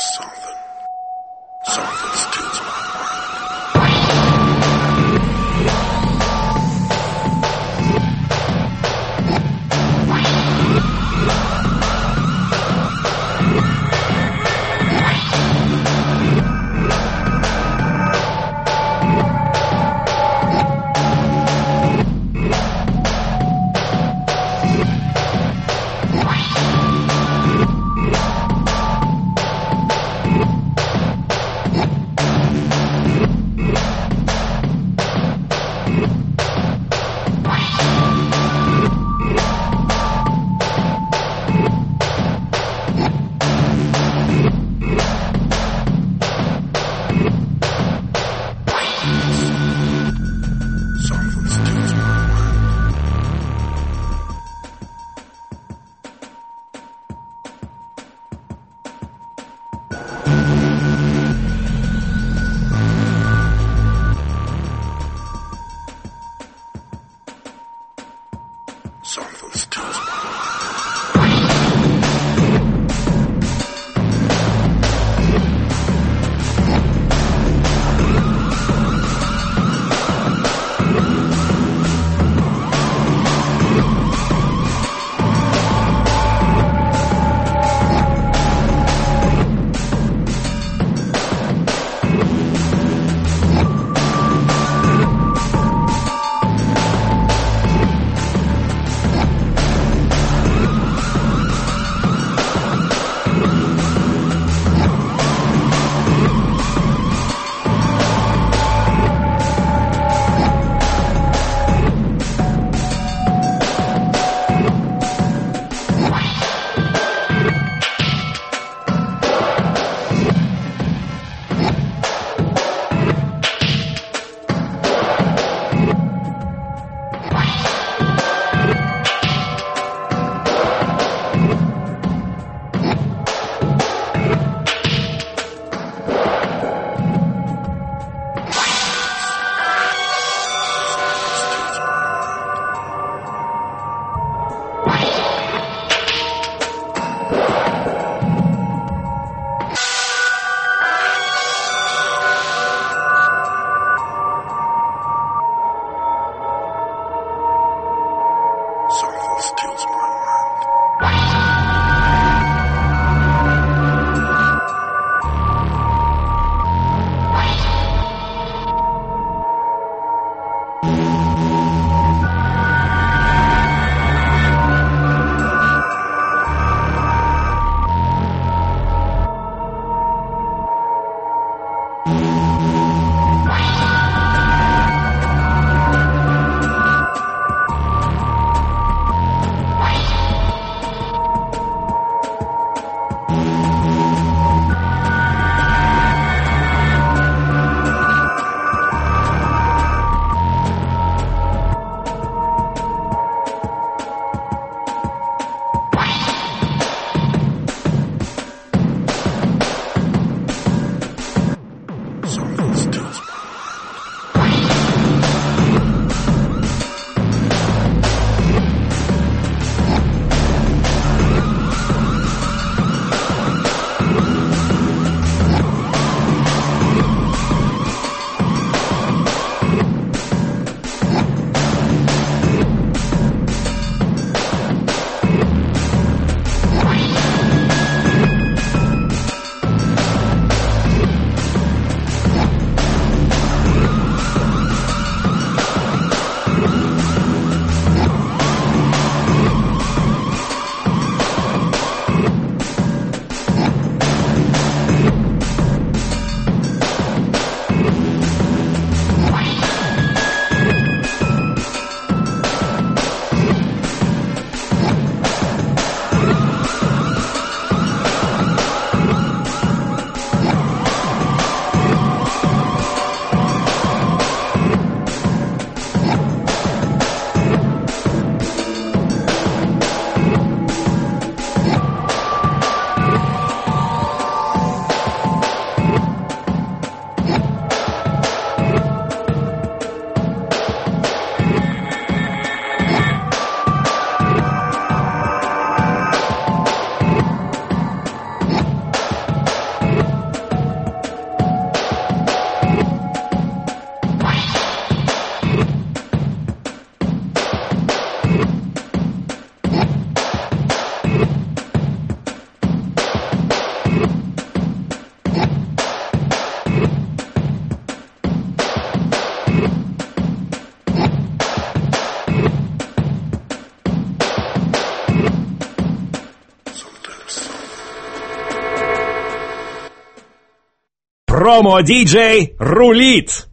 something. Mm-hmm. Промо-диджей рулит!